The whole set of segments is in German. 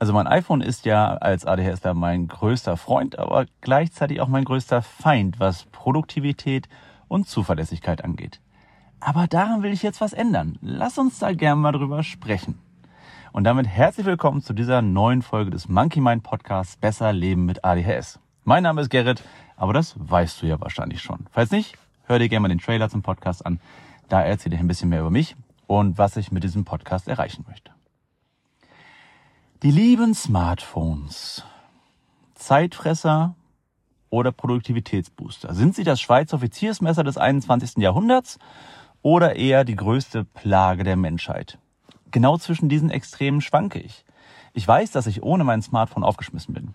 Also mein iPhone ist ja als ADHSler mein größter Freund, aber gleichzeitig auch mein größter Feind, was Produktivität und Zuverlässigkeit angeht. Aber daran will ich jetzt was ändern. Lass uns da gerne mal drüber sprechen. Und damit herzlich willkommen zu dieser neuen Folge des Monkey Mind Podcasts Besser Leben mit ADHS. Mein Name ist Gerrit, aber das weißt du ja wahrscheinlich schon. Falls nicht, hör dir gerne mal den Trailer zum Podcast an. Da erzähle ich ein bisschen mehr über mich und was ich mit diesem Podcast erreichen möchte. Die lieben Smartphones. Zeitfresser oder Produktivitätsbooster? Sind sie das Schweizer Offiziersmesser des 21. Jahrhunderts oder eher die größte Plage der Menschheit? Genau zwischen diesen Extremen schwanke ich. Ich weiß, dass ich ohne mein Smartphone aufgeschmissen bin.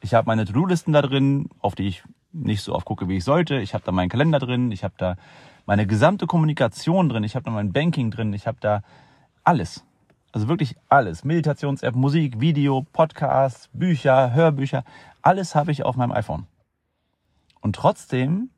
Ich habe meine To-Do-Listen da drin, auf die ich nicht so oft gucke, wie ich sollte. Ich habe da meinen Kalender drin, ich habe da meine gesamte Kommunikation drin, ich habe da mein Banking drin, ich habe da alles. Also wirklich alles. Meditations-App, Musik, Video, Podcasts, Bücher, Hörbücher, alles habe ich auf meinem iPhone. Und trotzdem,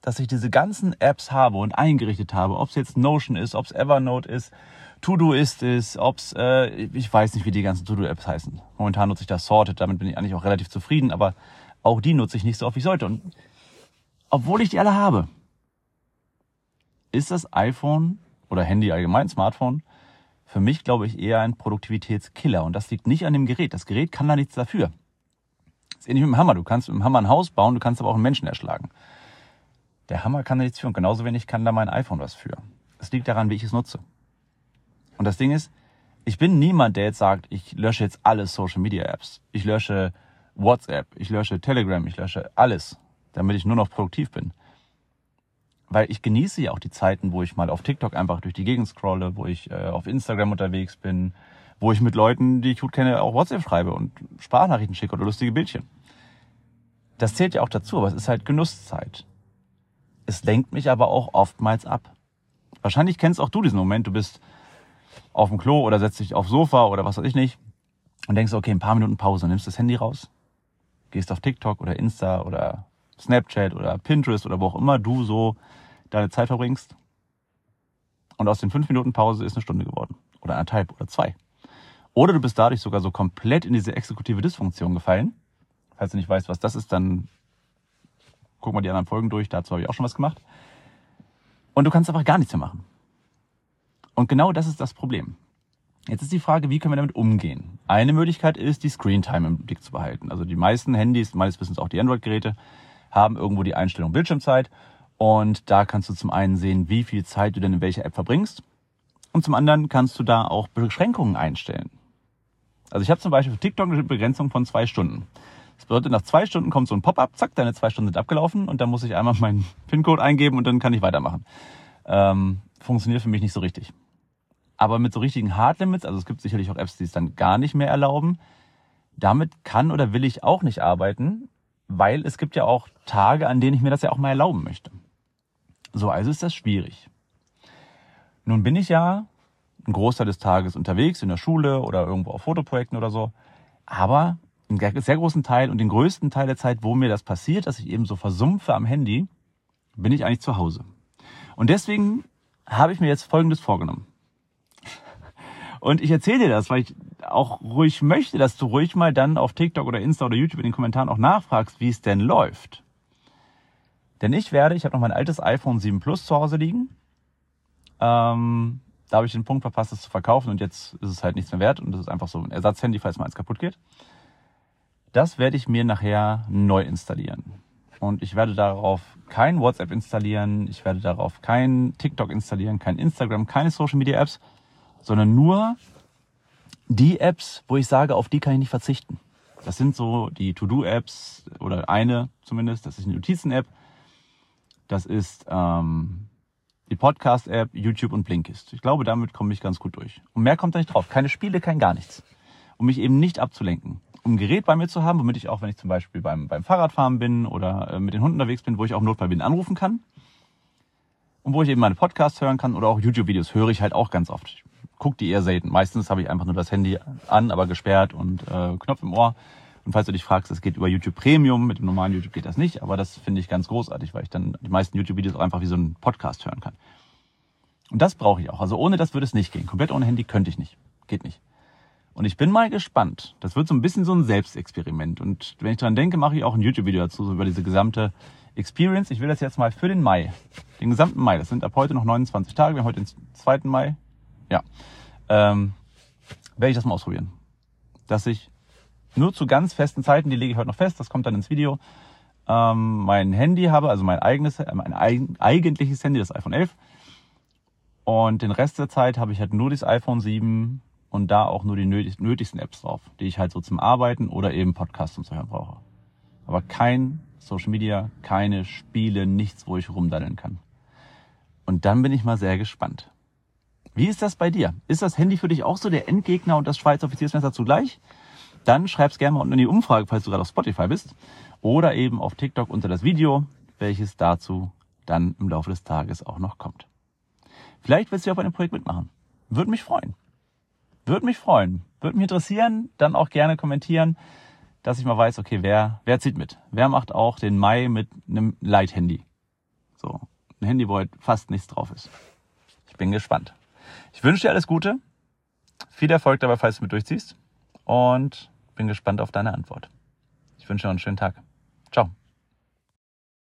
dass ich diese ganzen Apps habe und eingerichtet habe, ob es jetzt Notion ist, ob es Evernote ist, Todoist ist, ob es, äh, ich weiß nicht, wie die ganzen To-Do-Apps heißen. Momentan nutze ich das Sorted, damit bin ich eigentlich auch relativ zufrieden, aber auch die nutze ich nicht so oft, wie ich sollte. Und obwohl ich die alle habe, ist das iPhone oder Handy allgemein, Smartphone, für mich, glaube ich, eher ein Produktivitätskiller. Und das liegt nicht an dem Gerät. Das Gerät kann da nichts dafür. Das ist ähnlich mit dem Hammer. Du kannst mit dem Hammer ein Haus bauen, du kannst aber auch einen Menschen erschlagen. Der Hammer kann da nichts für und genauso wenig kann da mein iPhone was für. Es liegt daran, wie ich es nutze. Und das Ding ist, ich bin niemand, der jetzt sagt, ich lösche jetzt alle Social Media Apps. Ich lösche WhatsApp, ich lösche Telegram, ich lösche alles, damit ich nur noch produktiv bin weil ich genieße ja auch die Zeiten, wo ich mal auf TikTok einfach durch die Gegend scrolle, wo ich äh, auf Instagram unterwegs bin, wo ich mit Leuten, die ich gut kenne, auch WhatsApp schreibe und Sprachnachrichten schicke oder lustige Bildchen. Das zählt ja auch dazu, aber es ist halt Genusszeit. Es lenkt mich aber auch oftmals ab. Wahrscheinlich kennst auch du diesen Moment, du bist auf dem Klo oder setzt dich aufs Sofa oder was weiß ich nicht und denkst, okay, ein paar Minuten Pause, nimmst das Handy raus, gehst auf TikTok oder Insta oder Snapchat oder Pinterest oder wo auch immer du so deine Zeit verbringst. Und aus den fünf Minuten Pause ist eine Stunde geworden. Oder anderthalb oder zwei. Oder du bist dadurch sogar so komplett in diese exekutive Dysfunktion gefallen. Falls du nicht weißt, was das ist, dann guck mal die anderen Folgen durch. Dazu habe ich auch schon was gemacht. Und du kannst einfach gar nichts mehr machen. Und genau das ist das Problem. Jetzt ist die Frage, wie können wir damit umgehen? Eine Möglichkeit ist, die Screentime im Blick zu behalten. Also die meisten Handys, meines Wissens auch die Android-Geräte, haben irgendwo die Einstellung Bildschirmzeit. Und da kannst du zum einen sehen, wie viel Zeit du denn in welcher App verbringst. Und zum anderen kannst du da auch Beschränkungen einstellen. Also ich habe zum Beispiel für TikTok eine Begrenzung von zwei Stunden. Das bedeutet, nach zwei Stunden kommt so ein Pop-up, zack, deine zwei Stunden sind abgelaufen und dann muss ich einmal meinen PIN-Code eingeben und dann kann ich weitermachen. Ähm, funktioniert für mich nicht so richtig. Aber mit so richtigen Hard-Limits, also es gibt sicherlich auch Apps, die es dann gar nicht mehr erlauben, damit kann oder will ich auch nicht arbeiten, weil es gibt ja auch Tage, an denen ich mir das ja auch mal erlauben möchte. So, also ist das schwierig. Nun bin ich ja einen Großteil des Tages unterwegs in der Schule oder irgendwo auf Fotoprojekten oder so, aber einen sehr großen Teil und den größten Teil der Zeit, wo mir das passiert, dass ich eben so versumpfe am Handy, bin ich eigentlich zu Hause. Und deswegen habe ich mir jetzt Folgendes vorgenommen. Und ich erzähle dir das, weil ich auch ruhig möchte, dass du ruhig mal dann auf TikTok oder Insta oder YouTube in den Kommentaren auch nachfragst, wie es denn läuft. Denn ich werde, ich habe noch mein altes iPhone 7 Plus zu Hause liegen. Ähm, da habe ich den Punkt verpasst, es zu verkaufen und jetzt ist es halt nichts mehr wert und das ist einfach so ein Ersatzhandy, falls mal eins kaputt geht. Das werde ich mir nachher neu installieren. Und ich werde darauf kein WhatsApp installieren, ich werde darauf kein TikTok installieren, kein Instagram, keine Social Media Apps, sondern nur die Apps, wo ich sage, auf die kann ich nicht verzichten. Das sind so die To-Do-Apps oder eine zumindest, das ist eine Notizen-App. Das ist ähm, die Podcast-App, YouTube und Blinkist. Ich glaube, damit komme ich ganz gut durch. Und mehr kommt da nicht drauf. Keine Spiele, kein gar nichts. Um mich eben nicht abzulenken. Um ein Gerät bei mir zu haben, womit ich auch, wenn ich zum Beispiel beim, beim Fahrradfahren bin oder äh, mit den Hunden unterwegs bin, wo ich auch im Notfall bin, anrufen kann. Und wo ich eben meine Podcasts hören kann oder auch YouTube-Videos höre ich halt auch ganz oft. Ich gucke die eher selten. Meistens habe ich einfach nur das Handy an, aber gesperrt und äh, Knopf im Ohr. Und falls du dich fragst, es geht über YouTube Premium, mit dem normalen YouTube geht das nicht, aber das finde ich ganz großartig, weil ich dann die meisten YouTube-Videos auch einfach wie so einen Podcast hören kann. Und das brauche ich auch. Also ohne das würde es nicht gehen. Komplett ohne Handy könnte ich nicht. Geht nicht. Und ich bin mal gespannt. Das wird so ein bisschen so ein Selbstexperiment. Und wenn ich dran denke, mache ich auch ein YouTube-Video dazu, so über diese gesamte Experience. Ich will das jetzt mal für den Mai, den gesamten Mai, das sind ab heute noch 29 Tage, wir haben heute den 2. Mai, ja, ähm, werde ich das mal ausprobieren. Dass ich nur zu ganz festen Zeiten, die lege ich heute noch fest, das kommt dann ins Video, ähm, mein Handy habe, also mein eigenes, äh, mein eigen, eigentliches Handy, das iPhone 11. Und den Rest der Zeit habe ich halt nur das iPhone 7 und da auch nur die nötigsten Apps drauf, die ich halt so zum Arbeiten oder eben Podcasts zum Hören brauche. Aber kein Social Media, keine Spiele, nichts, wo ich rumdaddeln kann. Und dann bin ich mal sehr gespannt. Wie ist das bei dir? Ist das Handy für dich auch so der Endgegner und das Schweizer Offiziersmesser zugleich? Dann schreib's gerne mal unten in die Umfrage, falls du gerade auf Spotify bist. Oder eben auf TikTok unter das Video, welches dazu dann im Laufe des Tages auch noch kommt. Vielleicht willst du auf einem Projekt mitmachen. Würde mich freuen. Würde mich freuen. Würde mich interessieren. Dann auch gerne kommentieren dass ich mal weiß, okay, wer, wer zieht mit? Wer macht auch den Mai mit einem Light-Handy? So, ein Handy, wo halt fast nichts drauf ist. Ich bin gespannt. Ich wünsche dir alles Gute. Viel Erfolg dabei, falls du mit durchziehst. Und bin gespannt auf deine Antwort. Ich wünsche dir einen schönen Tag. Ciao.